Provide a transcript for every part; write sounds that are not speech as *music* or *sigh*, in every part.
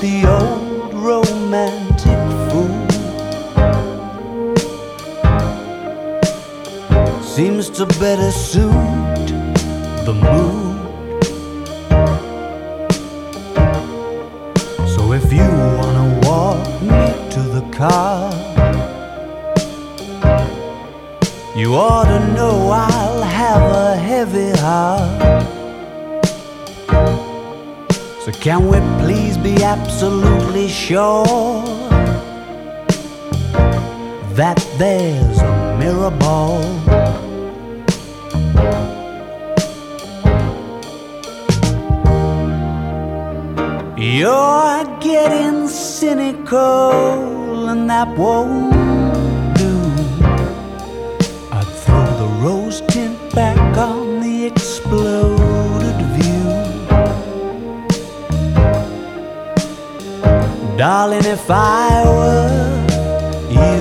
the old romantic fool seems to better suit the mood. Absolutely sure that there's a mirror ball? You're getting cynical, and that won't do. I'd throw the rose tint back on the exploded Darling, if I were you.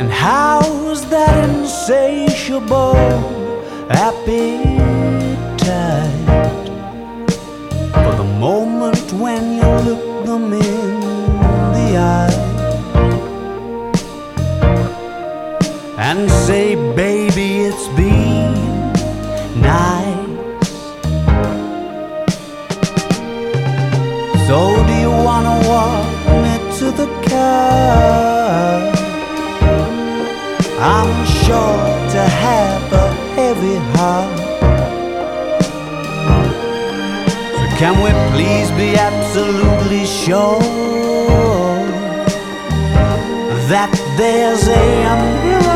And how's that insatiable appetite for the moment when you look them in the eye So do you wanna walk me to the car? I'm sure to have a heavy heart. So can we please be absolutely sure that there's a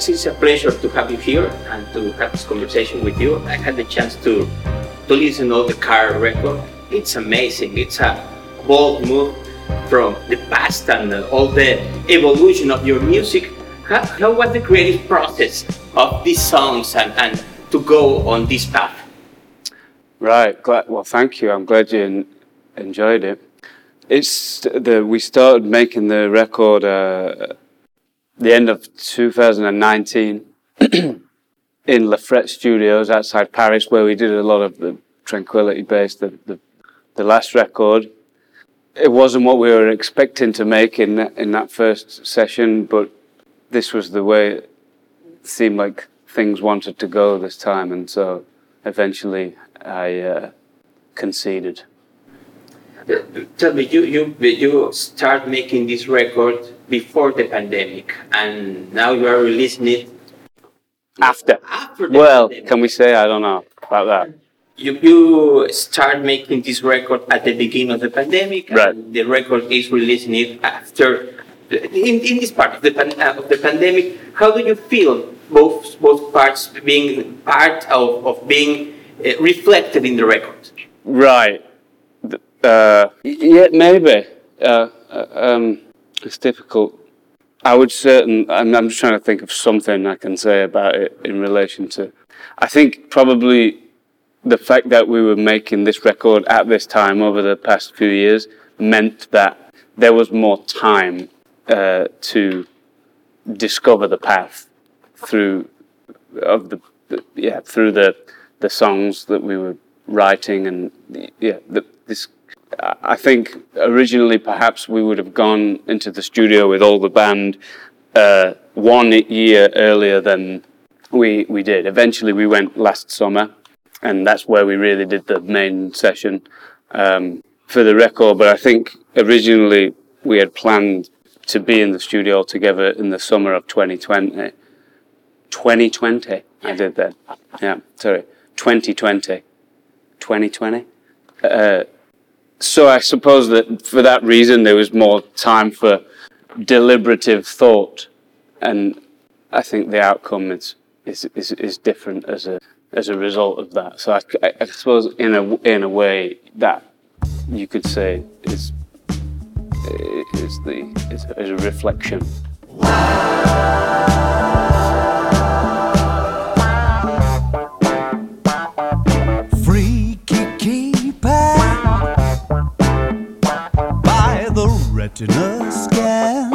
Alex, it's a pleasure to have you here and to have this conversation with you. I had the chance to to listen to the car record. It's amazing. It's a bold move from the past and uh, all the evolution of your music. How, how was the creative process of these songs and, and to go on this path? Right. Glad, well, thank you. I'm glad you en- enjoyed it. It's the we started making the record uh, the end of 2019 *clears throat* in La Frette Studios outside Paris, where we did a lot of the Tranquility Base, the, the the last record. It wasn't what we were expecting to make in that, in that first session, but this was the way it seemed like things wanted to go this time, and so eventually I uh, conceded. Uh, Tell me, you, you, you start making this record before the pandemic and now you are releasing it After. after the Well, pandemic. can we say I don't know about that? You, you start making this record at the beginning of the pandemic, Right. and the record is releasing it after. In, in this part of the, pan, uh, of the pandemic, how do you feel both both parts being part of, of being uh, reflected in the record? Right. Uh, yeah, maybe. Uh, uh, um, it's difficult. I would certain. I'm, I'm just trying to think of something I can say about it in relation to. I think probably the fact that we were making this record at this time over the past few years meant that there was more time uh, to discover the path through of the, yeah through the the songs that we were writing and yeah the, this I think originally perhaps we would have gone into the studio with all the band uh, one year earlier than we we did. Eventually, we went last summer, and that's where we really did the main session um, for the record. But I think originally we had planned to be in the studio together in the summer of 2020. 2020, I did that. Yeah, sorry, 2020. 2020. Uh, so I suppose that for that reason there was more time for deliberative thought, and I think the outcome is is is, is different as a as a result of that. So I, I suppose in a in a way that you could say is is the is, is a reflection. Retina scan.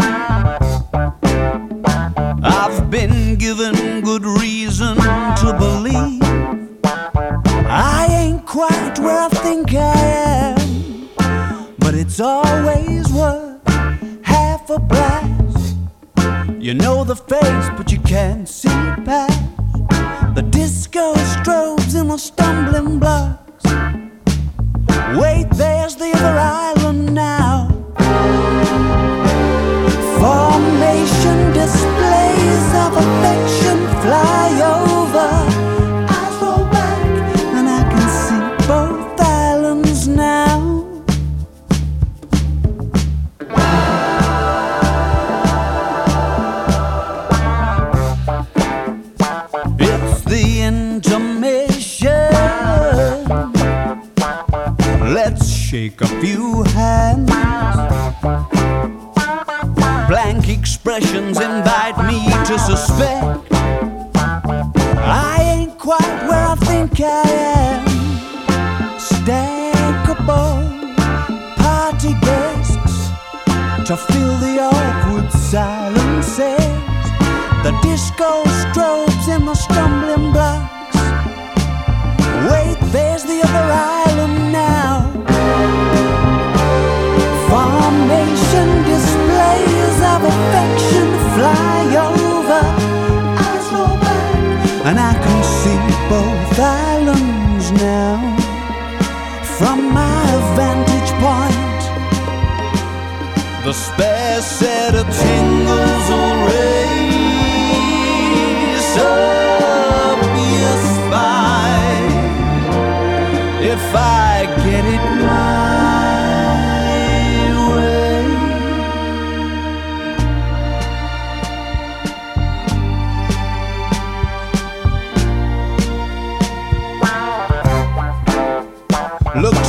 I've been given good reason to believe I ain't quite where I think I am, but it's always worth half a blast. You know the face, but you can't see past the disco strobes and the stumbling blocks. Wait, there's the other island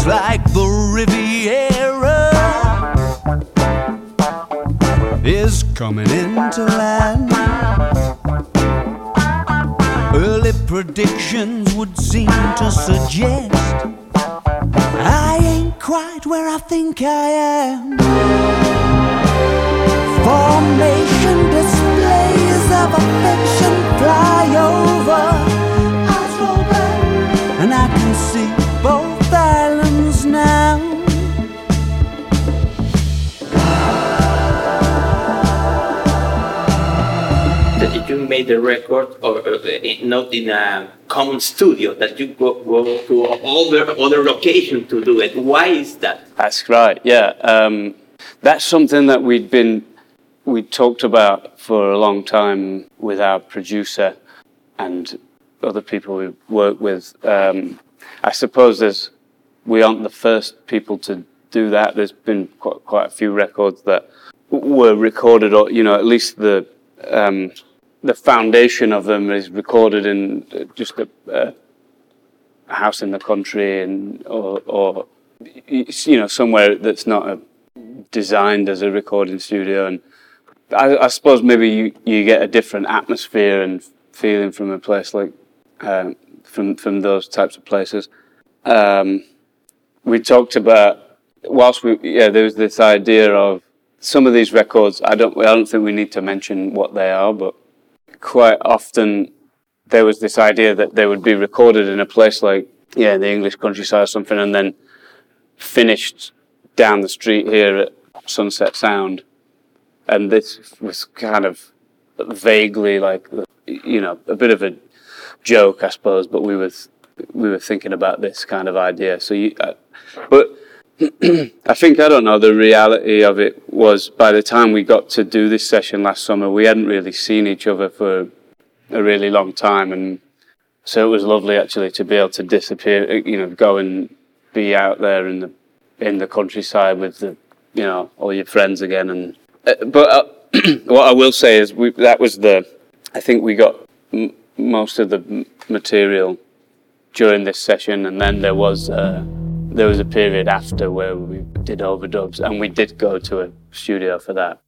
like the Riviera is coming into land. Early predictions would seem to suggest I ain't quite where I think I am. Formation displays of affection fly over. Eyes roll back, and I can see made the record or uh, not in a common studio that you go, go to other other location to do it why is that That's right. Yeah, um, that's something that we'd been we talked about for a long time with our producer and other people we work with. Um, I suppose there's we aren't the first people to do that. There's been quite, quite a few records that were recorded, or you know, at least the um, the foundation of them is recorded in uh, just a, a house in the country, and or, or you know somewhere that's not a, designed as a recording studio. And I, I suppose maybe you, you get a different atmosphere and feeling from a place like um, from from those types of places. Um, we talked about whilst we yeah there was this idea of some of these records I don't I don't think we need to mention what they are but quite often there was this idea that they would be recorded in a place like yeah, the English countryside or something, and then finished down the street here at Sunset Sound. And this was kind of vaguely like you know a bit of a joke, I suppose, but we were we were thinking about this kind of idea. So you, uh, but *clears throat* I think I don't know. The reality of it was by the time we got to do this session last summer, we hadn't really seen each other for a really long time, and so it was lovely actually to be able to disappear. You know, go and be out there in the in the countryside with the you know all your friends again. And uh, but uh, *clears throat* what I will say is we, that was the I think we got m- most of the material during this session, and then there was. Uh, there was a period after where we did overdubs, and we did go to a studio for that.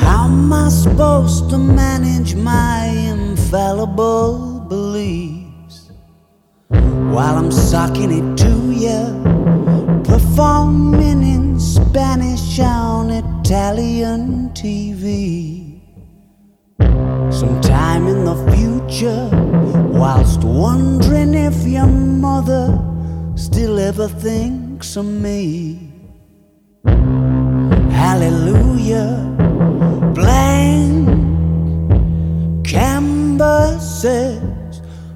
How am I supposed to manage my infallible beliefs while I'm sucking it to you? Performing in Spanish on Italian TV. Sometime in the future, whilst wondering if your mother still ever thinks of me. Hallelujah, blank canvases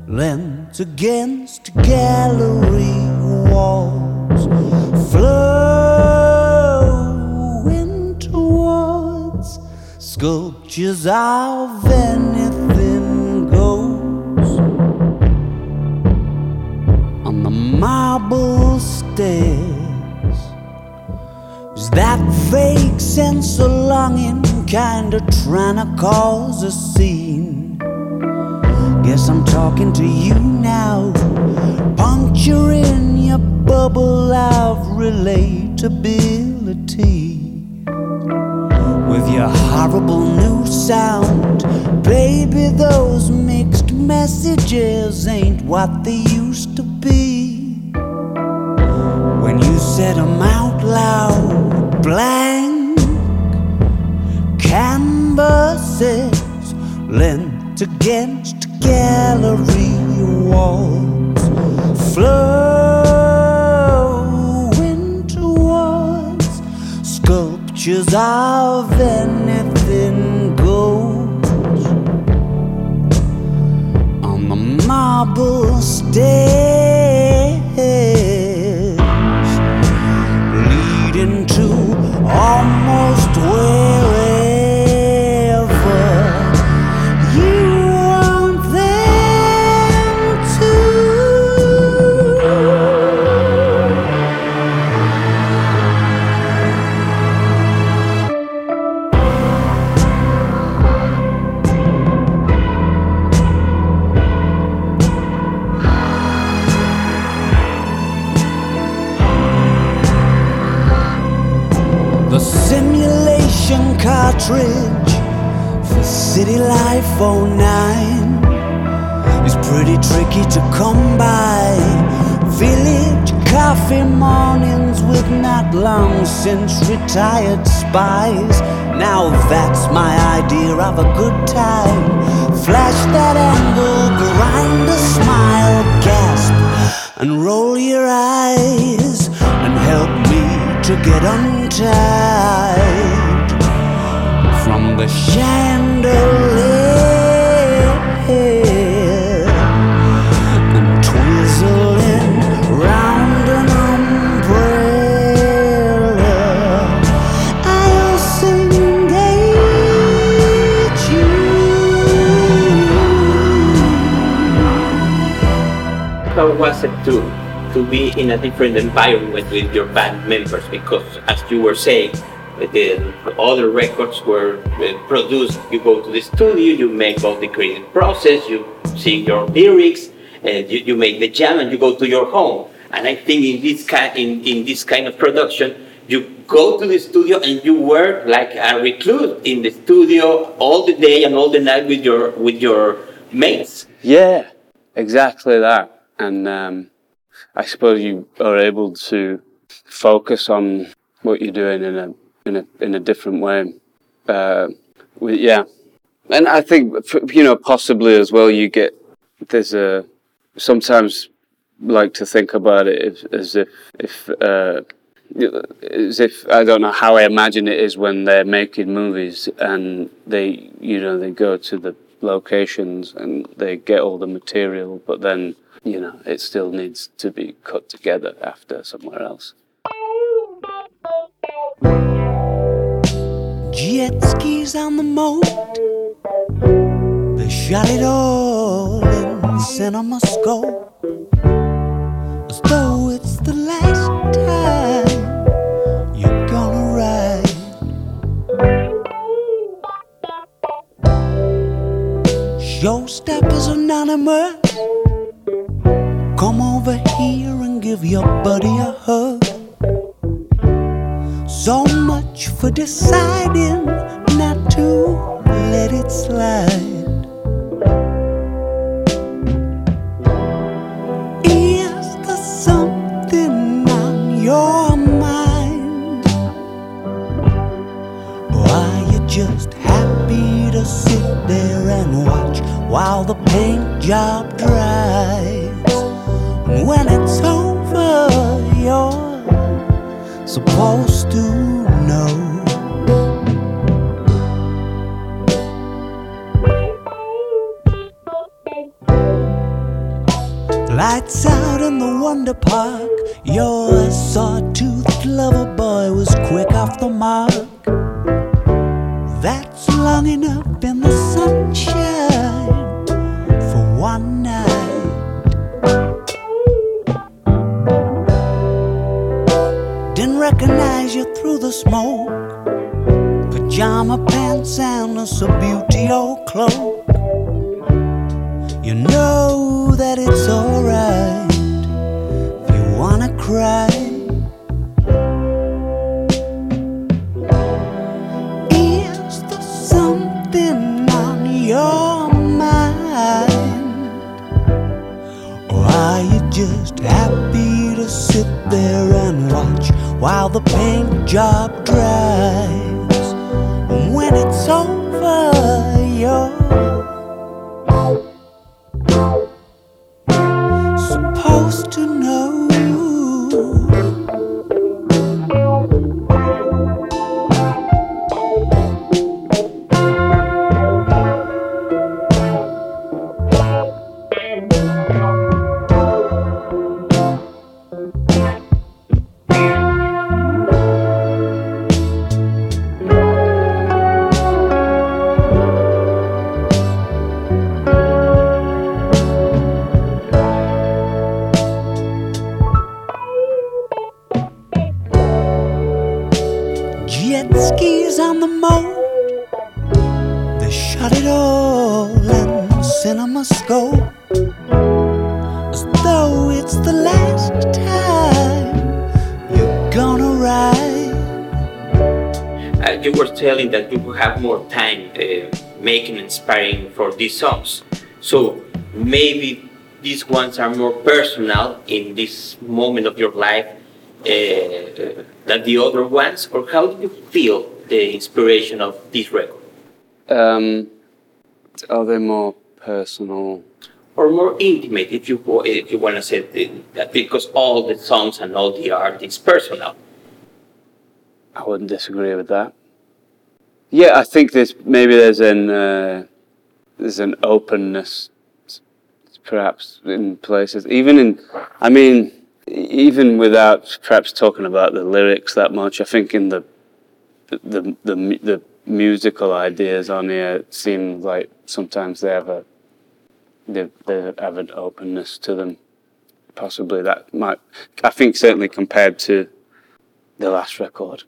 lent against gallery walls flowing towards sculptures of anything goes on the marble stairs. Is that fake sense of longing kinda trying to cause a scene? Guess I'm talking to you now, puncturing bubble of relatability. With your horrible new sound, baby, those mixed messages ain't what they used to be. When you said them out loud, blank canvases lent against gallery walls. Flowing sculptures of anything goes. On the marble stairs long since retired spies. Now that's my idea of a good time. Flash that angle, grind a smile, gasp, and roll your eyes, and help me to get untied from the chandelier How was it to to be in a different environment with your band members? Because as you were saying, the other records were uh, produced. You go to the studio, you make all the creative process, you sing your lyrics, and you, you make the jam, and you go to your home. And I think in this kind in, in this kind of production, you go to the studio and you work like a recluse in the studio all the day and all the night with your with your mates. Yeah, exactly that. And um, I suppose you are able to focus on what you're doing in a in a in a different way. Uh, with, yeah, and I think you know possibly as well. You get there's a sometimes like to think about it as, as if if uh, as if I don't know how I imagine it is when they're making movies and they you know they go to the locations and they get all the material, but then you know it still needs to be cut together after somewhere else. Jet skis on the moat, they shot it all in CinemaScope, as though it's the last time you're gonna ride. Showstoppers Anonymous, come over here and give your buddy a hug. So much for deciding not to let it slide. And watch while the paint job dries? When it's over, you're these songs. So maybe these ones are more personal in this moment of your life uh, than the other ones, or how do you feel the inspiration of this record? Um, are they more personal? Or more intimate, if you if you want to say that, because all the songs and all the art is personal. I wouldn't disagree with that. Yeah, I think there's maybe there's an uh, there's an openness, perhaps in places. Even in, I mean, even without perhaps talking about the lyrics that much, I think in the the the the, musical ideas on here seem like sometimes they have a they, they have an openness to them. Possibly that might, I think, certainly compared to the last record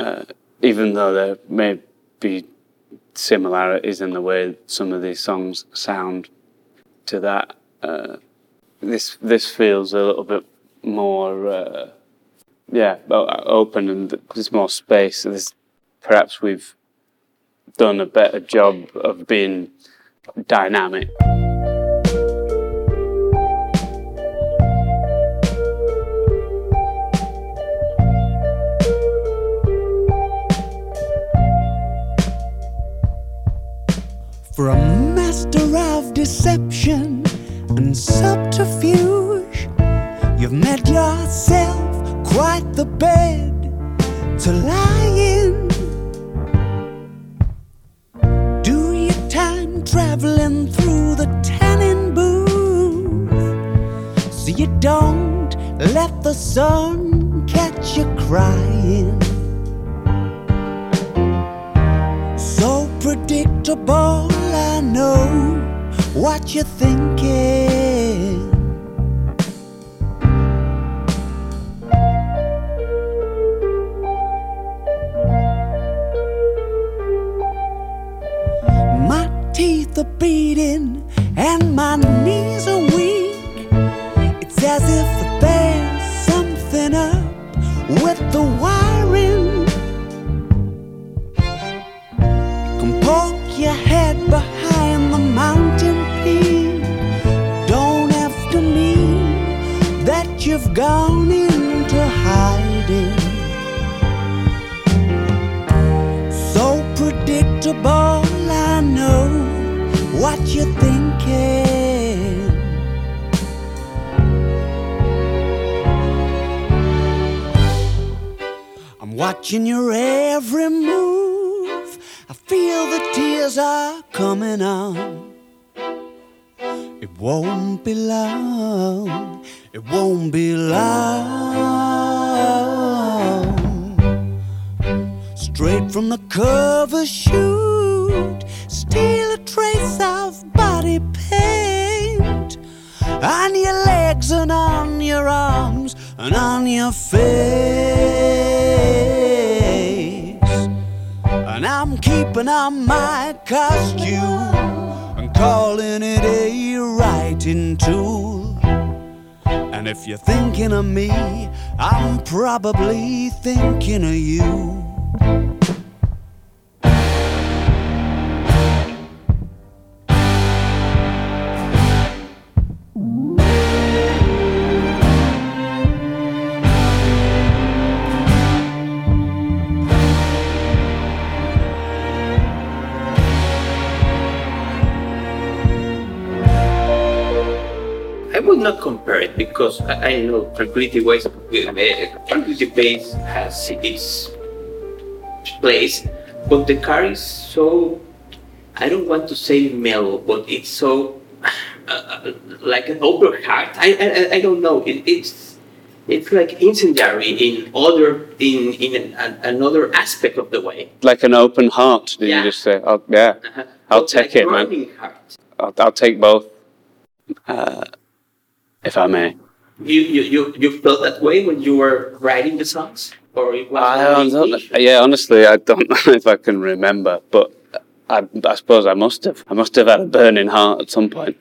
uh, even though there may be similarities in the way some of these songs sound to that, uh, this this feels a little bit more, uh, yeah, open and there's more space. There's, perhaps we've done a better job of being dynamic. For a master of deception and subterfuge. You've made yourself quite the bed to lie in. Do your time traveling through the tanning booth so you don't let the sun catch you crying. So predictable, what you're thinking. My teeth are beating and my knees are weak. It's as if there's something up with the. That into hiding. So predictable, I know what you're thinking. I'm watching your every move. I feel the tears are coming on. It won't be long. It won't be long. Straight from the curve cover shoot, steal a trace of body paint on your legs and on your arms and on your face. And I'm keeping on my costume and calling it a writing tool. And if you're thinking of me, I'm probably thinking of you. Because I, I know Tranquility Ways, uh, Tranquility Base has its place, but the car is so. I don't want to say mellow, but it's so uh, like an open heart. I, I I don't know. It, it's it's like incendiary in other in in an, another aspect of the way. Like an open heart, did Yeah. you just say? I'll, yeah, Uh-huh. I'll But take like it, man. I'll, I'll take both, uh, if I may. You, you you you felt that way when you were writing the songs, or it was I don't, yeah, honestly, I don't *laughs* know if I can remember, but I, I suppose I must have. I must have had a burning heart at some point.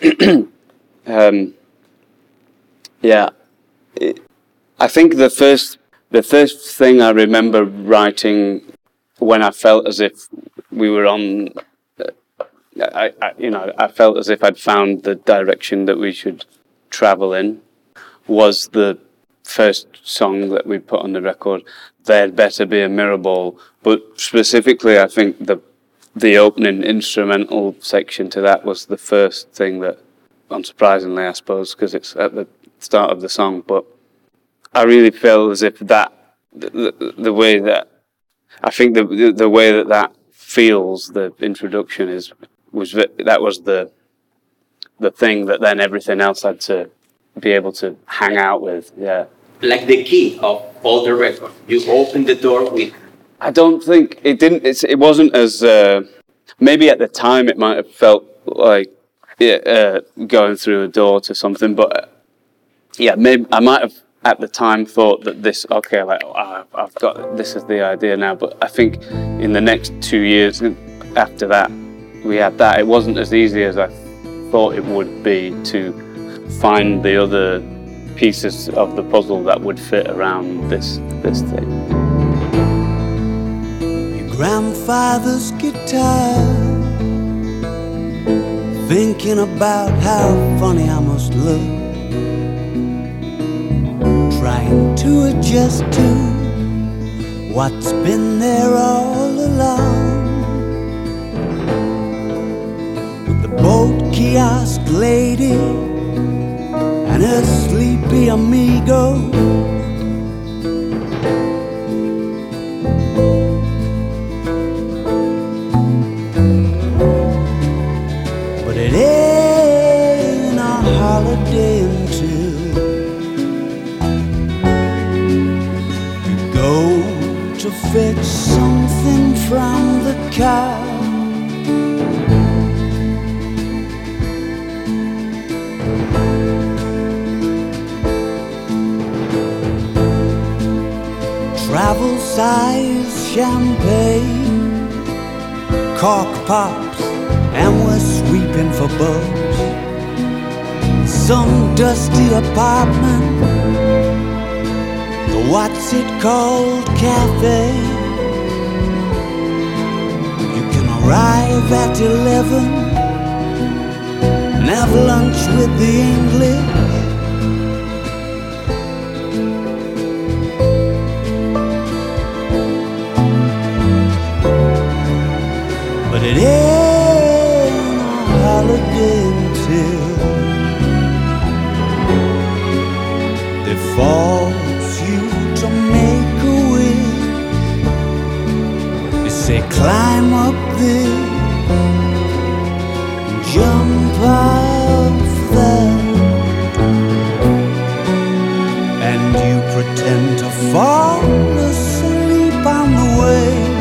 *clears throat* um, yeah, it, I think the first the first thing I remember writing when I felt as if we were on. uh, I, I, you know, I felt as if I'd found the direction that we should travel in. Was the first song that we put on the record, "There'd Better Be a Mirror Ball," but specifically, I think the the opening instrumental section to that was the first thing that, unsurprisingly, I suppose, because it's at the start of the song. But I really feel as if that the, the, way that I think the, the way that that feels the introduction is was that was the the thing that then everything else had to be able to hang out with. Yeah. like the key of all the records. You open the door with I don't think it didn't. It's, it wasn't as uh, maybe at the time it might have felt like yeah, uh, going through a door to something, but uh, yeah, maybe I might have at the time thought that this okay, like oh, I've, I've got this is the idea now. But I think in the next two years after that, we had that. It wasn't as easy as I thought it would be to find the other pieces of the puzzle that would fit around this this thing. Your grandfather's guitar. Thinking about how funny I must look. Trying to adjust to what's been there all along. With the boat kiosk lady and a sleepy amigo. But it ain't a holiday until you go to fetch something from the car. Size champagne, cork pops, and we're sweeping for bugs. Some dusty apartment the what's it called cafe you can arrive at 11 and have lunch with the english climb up this jump off that and you pretend to fall asleep on the way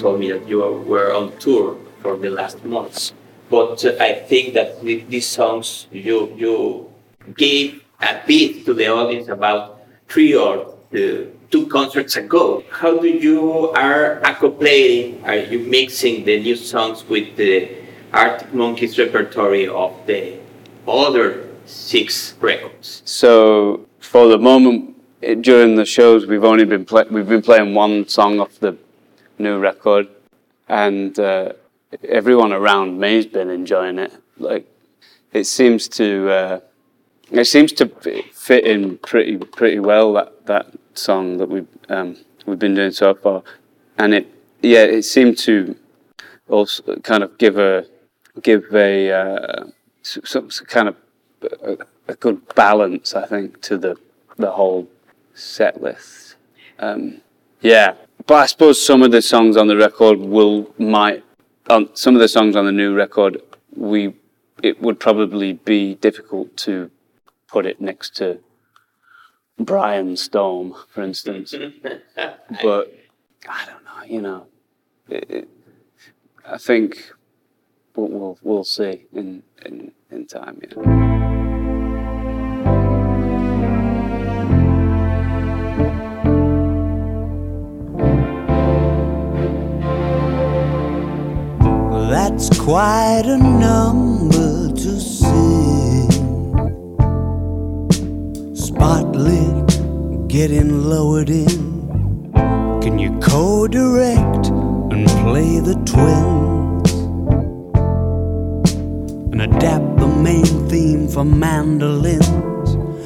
told me that you were on tour for the last months. But uh, I think that with these songs you you gave a bit to the audience about three or uh, two concerts ago. How do you are accoupling? Are you mixing the new songs with the Arctic Monkeys repertory of the other six records? So for the moment, during the shows, we've only been we've been playing one song off the new record, and uh, everyone around me's been enjoying it. Like it seems to uh, it seems to fit in pretty pretty well that that song that we um, we've been doing so far, and it yeah it seemed to also kind of give a give a uh, some, some kind of a, a, good balance I think to the the whole set list. Um, yeah, but I suppose some of the songs on the record will might on some of the songs on the new record we it would probably be difficult to put it next to Brianstorm, for instance. *laughs* but I don't know, you know. It, it, I think we'll, we'll, we'll see in, in, in time. Yeah. That's quite a number to sing. Spotlit, getting lowered in. Can you co direct and play the twins? And adapt the main theme for mandolins?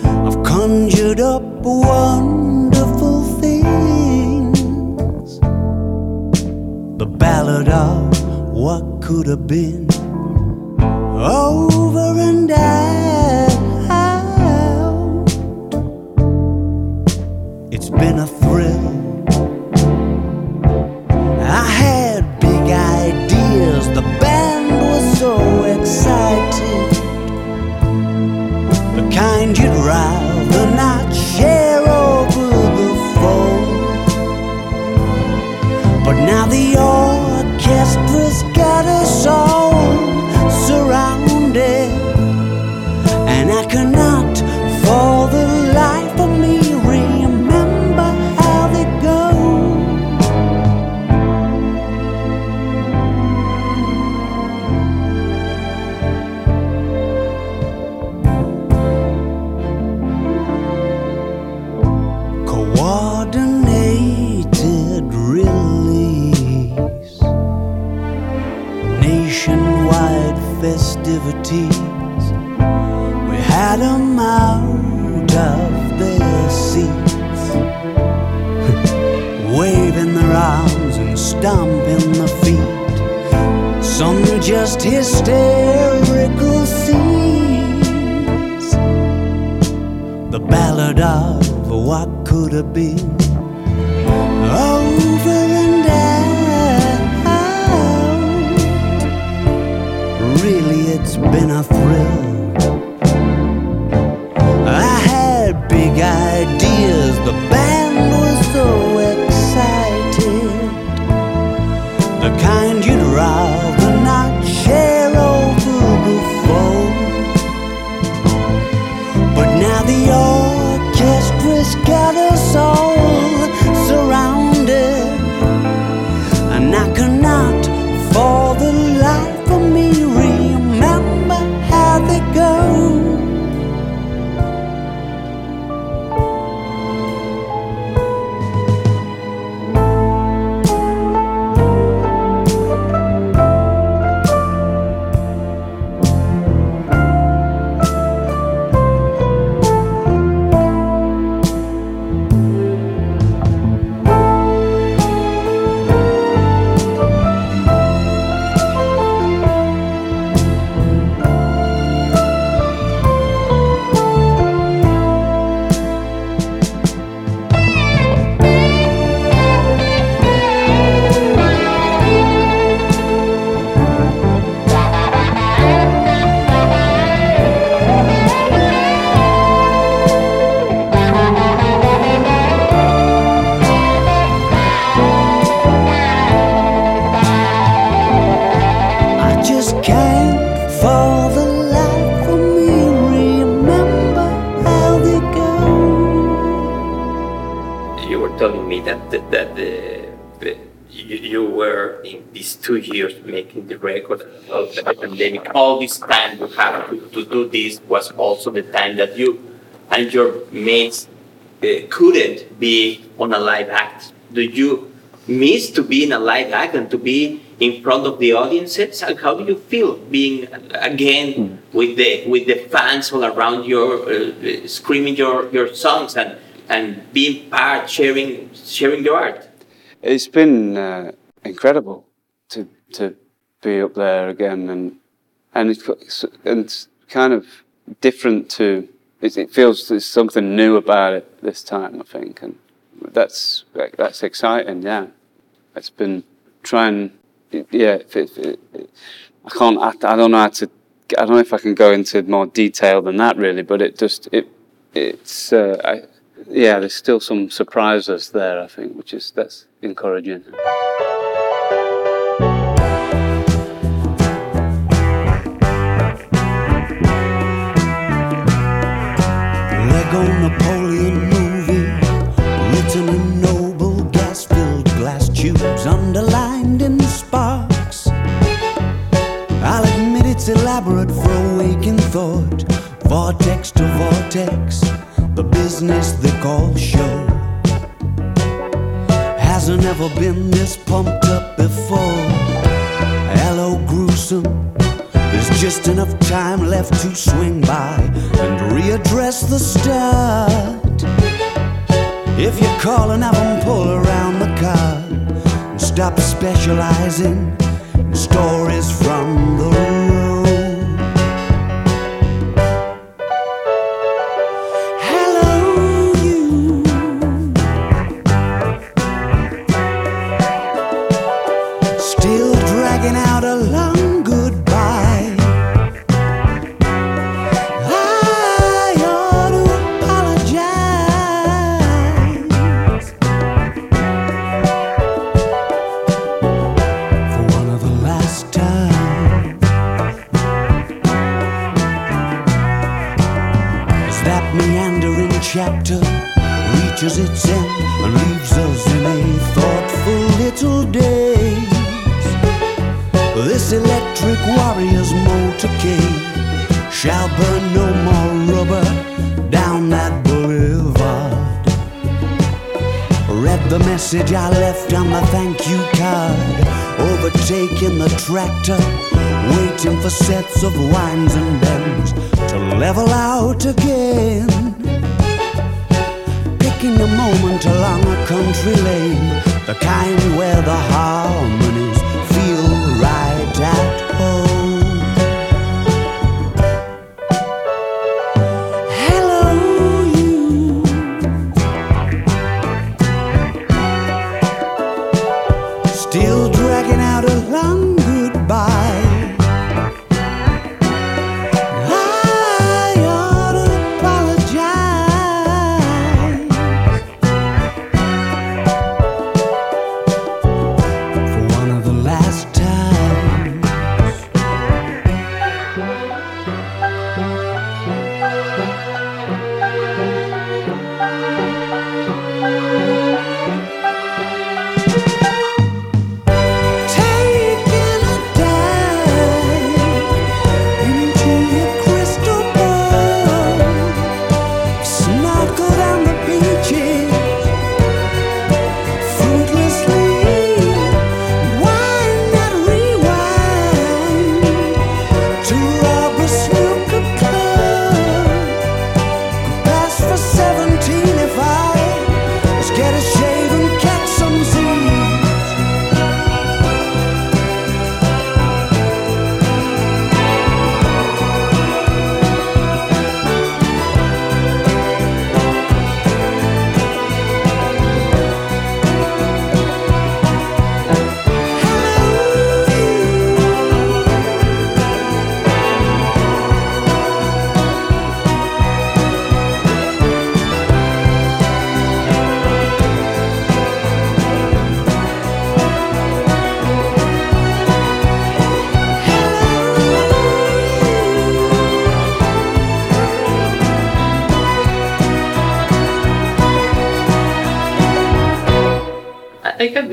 I've conjured up wonderful things. The ballad of what could have been? Over ideas, the band that that, that the, the you, you were in these two years making the record of the pandemic. All this time you have to, to do this was also the time that you and your mates uh, couldn't be on a live act. Do you miss to be in a live act and to be in front of the audiences? And How do you feel being uh, again with the with the fans all around you, uh, screaming your, your songs and and being part, sharing sharing your art? It's been uh, incredible to to be up there again, and and it's, and kind of different to. It, feels there's something new about it this time, I think, and that's that's exciting. Yeah, it's been trying. Yeah, if it, it, it, I can't. I, I don't know how to. I don't know if I can go into more detail than that, really. But it just it it's uh, yeah. There's still some surprises there, I think, which is that's encouraging. Lego Napoleon movie, written in noble gas-filled glass tubes, underlined in sparks. I'll admit it's elaborate for a waking thought, vortex to vortex, the business they call show. Hasn't ever been this pumped up before. Hello, gruesome. There's just enough time left to swing by and readdress the start. If you have 'em pull around the car and stop specializing in stories from the road. Tractor, waiting for sets of wines and bends to level out again. Picking a moment along a country lane, the kind where the harmonies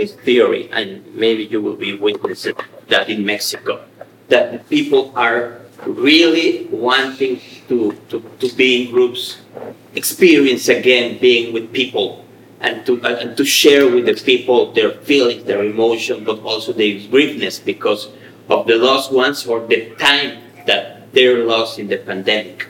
this theory, and maybe you will be witnessing that in Mexico, that people are really wanting to, to, to be in groups, experience again being with people, and to, uh, and to share with the people their feelings, their emotion, but also their griefness because of the lost ones or the time that they're lost in the pandemic.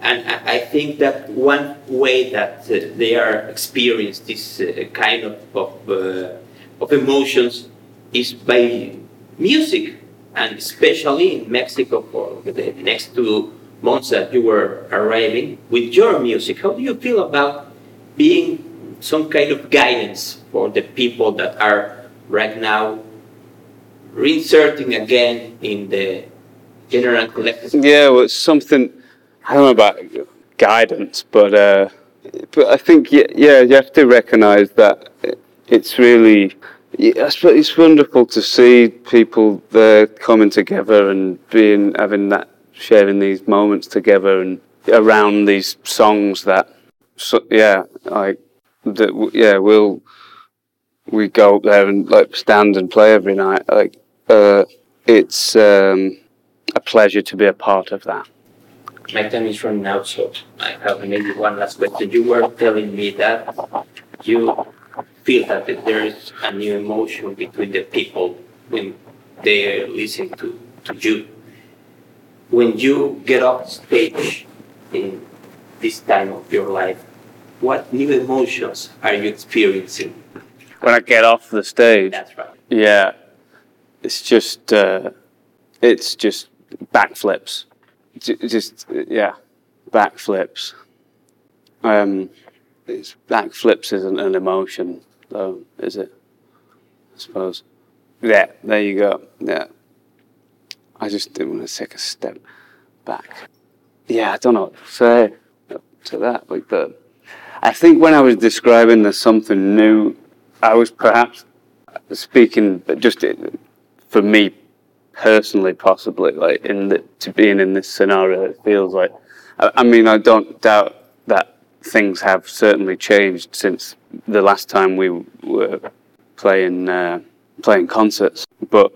And I, think that one way that uh, they are experienced this uh, kind of of, uh, of emotions is by music, and especially in Mexico for the next two months that you were arriving with your music. How do you feel about being some kind of guidance for the people that are right now reinserting again in the general collective? Yeah, well, it's something I don't know about guidance, but uh, but I think yeah, yeah, you have to recognise that it's really it's, wonderful to see people there coming together and being having that sharing these moments together and around these songs that so, yeah like that yeah we'll we go up there and like stand and play every night like uh, it's um, a pleasure to be a part of that My time is running out, so I have maybe one last question. You were telling me that you feel that there is a new emotion between the people when they listen to, to you. When you get off stage in this time of your life, what new emotions are you experiencing? when I get off the stage That's right. Yeah, it's just uh, it's just backflips. Just yeah, backflips. Um, it's backflips isn't an emotion though, is it? I suppose. Yeah, there you go. Yeah, I just didn't want to take a step back. Yeah, I don't know what to say to that, but the, I think when I was describing the something new, I was perhaps speaking just for me personally, possibly like in the, to being in this scenario, it feels like. I, I mean, I don't doubt things have certainly changed since the last time we were playing uh, playing concerts. But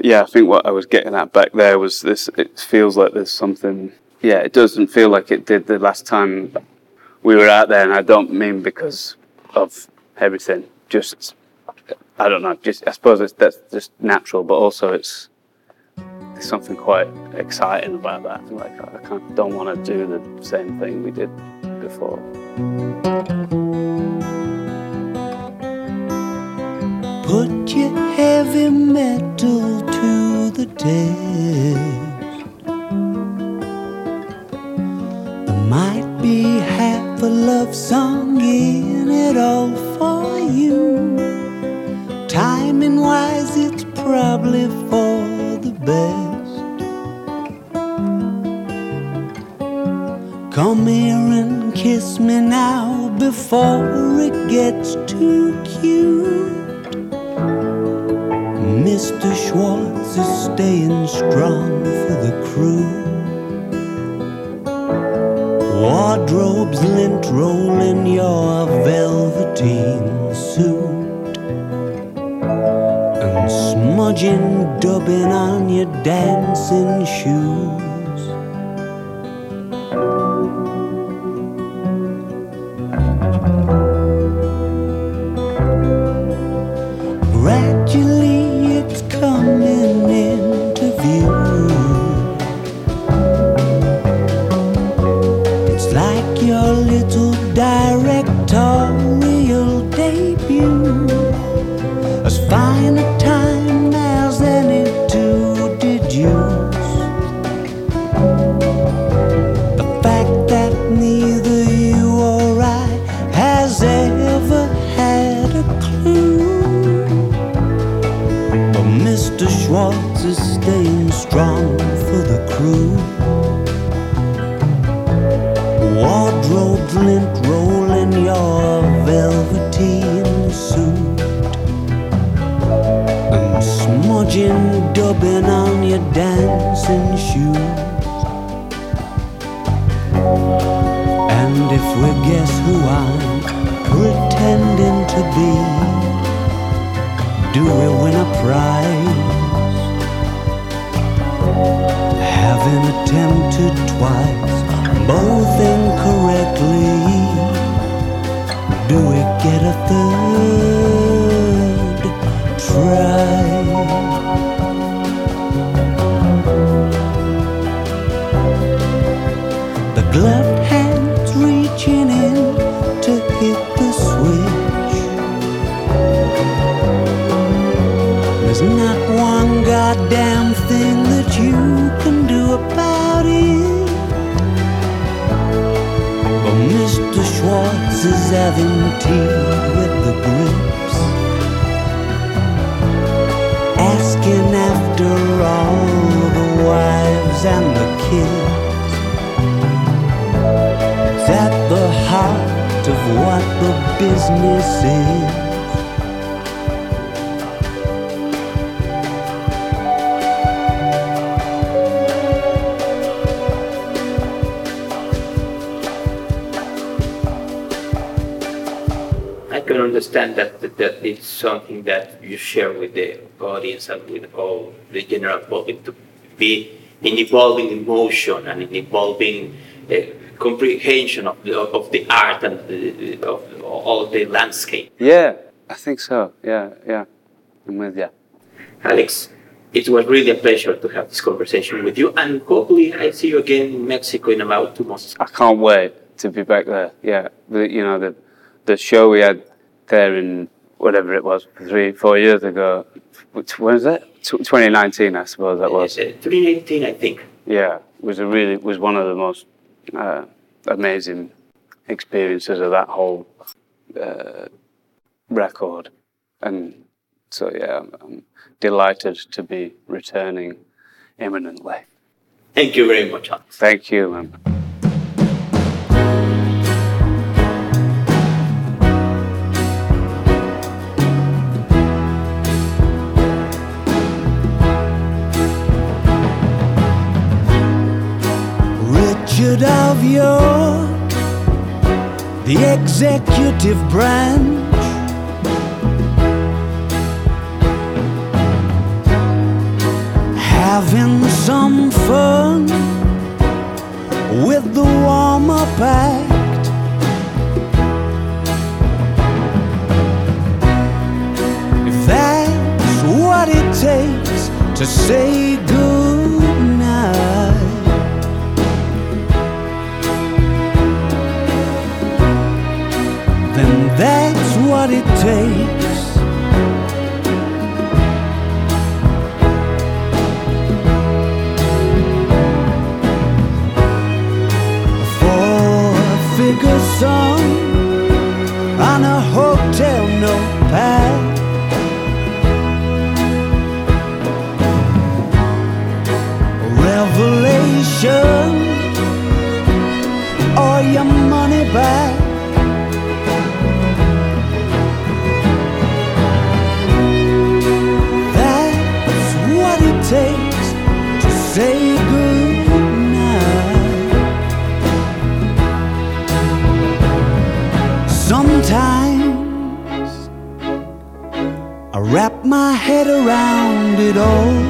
yeah, I think what I was getting at back there was this. It feels like there's something. Yeah, it doesn't feel like it did the last time we were out there, and I don't mean because of everything. Just I don't know. Just I suppose it's that's just natural, but also it's something quite exciting about that. Like I can't, don't want to do the same thing we did before. Put your heavy metal to the test. There might be half a love song in it all for you. Timing wise, it's probably for the best. Come here and kiss me now before it gets too cute. Mr. Schwartz is staying strong for the crew. Wardrobes lint roll in your velveteen suit. And smudging dubbin on your dancing shoes. And the kids. It's at the heart of what the business is. I can understand that, that, that it's something that you share with the audience and with all the general public to be in evolving emotion and in evolving uh, comprehension of the, of the art and the, of all the landscape. Yeah, I think so. Yeah, yeah. I'm with you. Alex, it was really a pleasure to have this conversation with you, and hopefully I see you again in Mexico in about two months. I can't wait to be back there. Yeah, you know the the show we had there in whatever it was three four years ago. Which- was that? Tw 2019, I suppose that was. Uh, 2019, I think. Yeah, was a really was one of the most uh, amazing experiences of that whole uh, record, and so yeah, I'm, I'm delighted to be returning imminently. Thank you very much, Alex. Thank you, man. Richard of York the executive branch. Having some fun with the warm up. If that's what it takes to say goodnight. That's what it takes. A four-figure sum around it all,